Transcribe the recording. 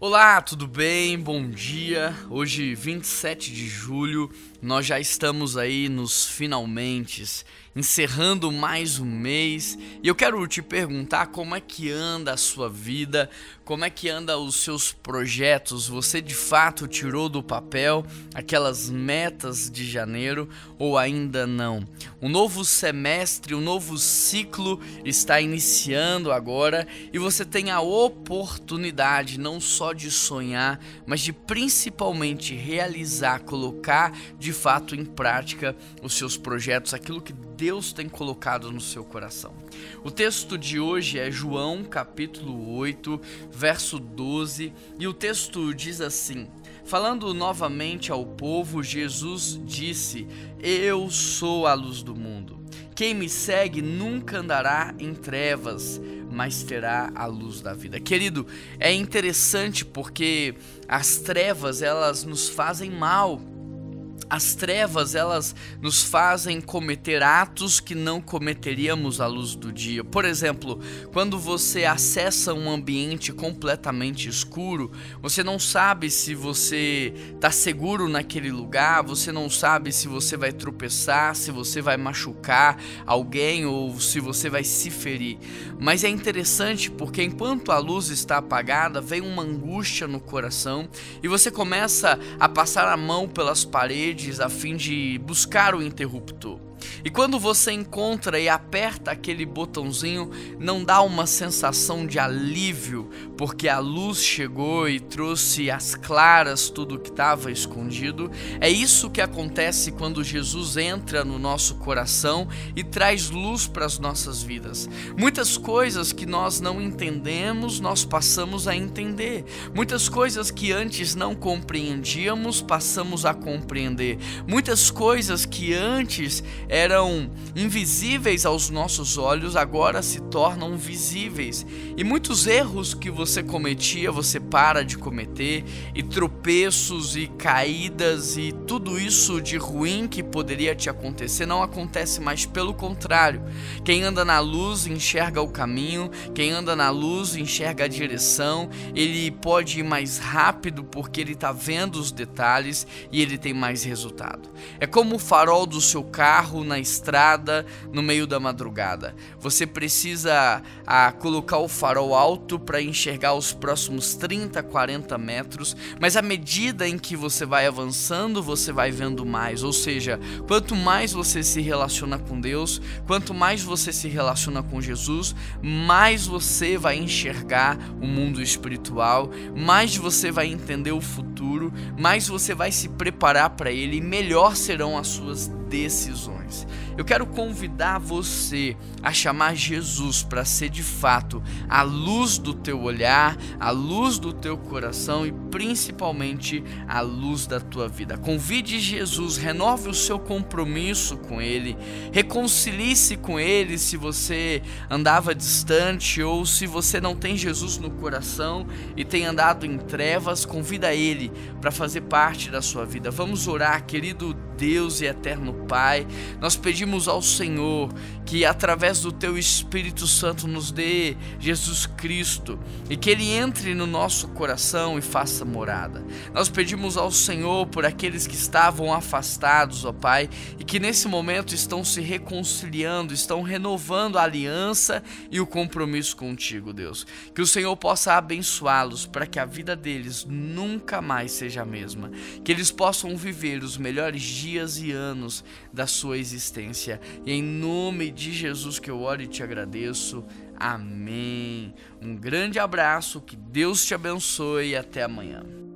Olá, tudo bem? Bom dia. Hoje, 27 de julho, nós já estamos aí nos finalmente, encerrando mais um mês, e eu quero te perguntar como é que anda a sua vida, como é que anda os seus projetos. Você de fato tirou do papel aquelas metas de janeiro ou ainda não? O novo semestre, o novo ciclo está iniciando agora e você tem a oportunidade não só de sonhar, mas de principalmente realizar, colocar de fato em prática os seus projetos, aquilo que Deus tem colocado no seu coração. O texto de hoje é João capítulo 8, verso 12, e o texto diz assim: Falando novamente ao povo, Jesus disse: Eu sou a luz do mundo. Quem me segue nunca andará em trevas, mas terá a luz da vida. Querido, é interessante porque as trevas elas nos fazem mal as trevas, elas nos fazem cometer atos que não cometeríamos à luz do dia. Por exemplo, quando você acessa um ambiente completamente escuro, você não sabe se você está seguro naquele lugar, você não sabe se você vai tropeçar, se você vai machucar alguém ou se você vai se ferir. Mas é interessante porque enquanto a luz está apagada, vem uma angústia no coração e você começa a passar a mão pelas paredes a fim de buscar o interruptor. E quando você encontra e aperta aquele botãozinho, não dá uma sensação de alívio, porque a luz chegou e trouxe às claras tudo que estava escondido. É isso que acontece quando Jesus entra no nosso coração e traz luz para as nossas vidas. Muitas coisas que nós não entendemos, nós passamos a entender. Muitas coisas que antes não compreendíamos, passamos a compreender. Muitas coisas que antes eram invisíveis aos nossos olhos, agora se tornam visíveis. E muitos erros que você cometia, você para de cometer, e tropeços e caídas e tudo isso de ruim que poderia te acontecer não acontece mais, pelo contrário. Quem anda na luz enxerga o caminho, quem anda na luz enxerga a direção, ele pode ir mais rápido porque ele está vendo os detalhes e ele tem mais resultado. É como o farol do seu carro carro na estrada no meio da madrugada. Você precisa a, colocar o farol alto para enxergar os próximos 30, 40 metros, mas à medida em que você vai avançando, você vai vendo mais. Ou seja, quanto mais você se relaciona com Deus, quanto mais você se relaciona com Jesus, mais você vai enxergar o mundo espiritual, mais você vai entender o futuro, mais você vai se preparar para ele e melhor serão as suas decisões. Eu quero convidar você a chamar Jesus para ser de fato a luz do teu olhar, a luz do teu coração e principalmente a luz da tua vida. Convide Jesus, renove o seu compromisso com Ele, reconcilie-se com Ele se você andava distante ou se você não tem Jesus no coração e tem andado em trevas, convida Ele para fazer parte da sua vida. Vamos orar, querido Deus e eterno Pai. Nós pedimos ao Senhor que através do teu Espírito Santo nos dê Jesus Cristo e que ele entre no nosso coração e faça morada. Nós pedimos ao Senhor por aqueles que estavam afastados, ó Pai, e que nesse momento estão se reconciliando, estão renovando a aliança e o compromisso contigo, Deus. Que o Senhor possa abençoá-los para que a vida deles nunca mais seja a mesma, que eles possam viver os melhores dias e anos da sua existência. E em nome de Jesus que eu oro e te agradeço. Amém. Um grande abraço, que Deus te abençoe e até amanhã.